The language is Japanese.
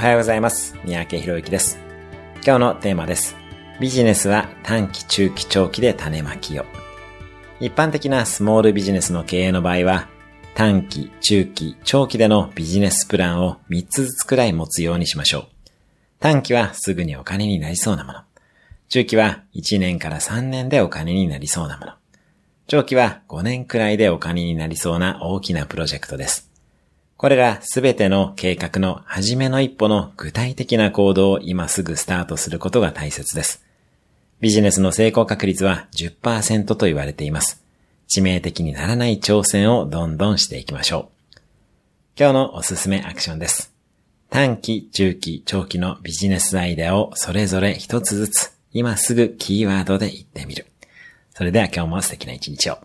おはようございます。三宅博之です。今日のテーマです。ビジネスは短期、中期、長期で種まきを。一般的なスモールビジネスの経営の場合は、短期、中期、長期でのビジネスプランを3つずつくらい持つようにしましょう。短期はすぐにお金になりそうなもの。中期は1年から3年でお金になりそうなもの。長期は5年くらいでお金になりそうな大きなプロジェクトです。これらすべての計画の初めの一歩の具体的な行動を今すぐスタートすることが大切です。ビジネスの成功確率は10%と言われています。致命的にならない挑戦をどんどんしていきましょう。今日のおすすめアクションです。短期、中期、長期のビジネスアイデアをそれぞれ一つずつ今すぐキーワードで言ってみる。それでは今日も素敵な一日を。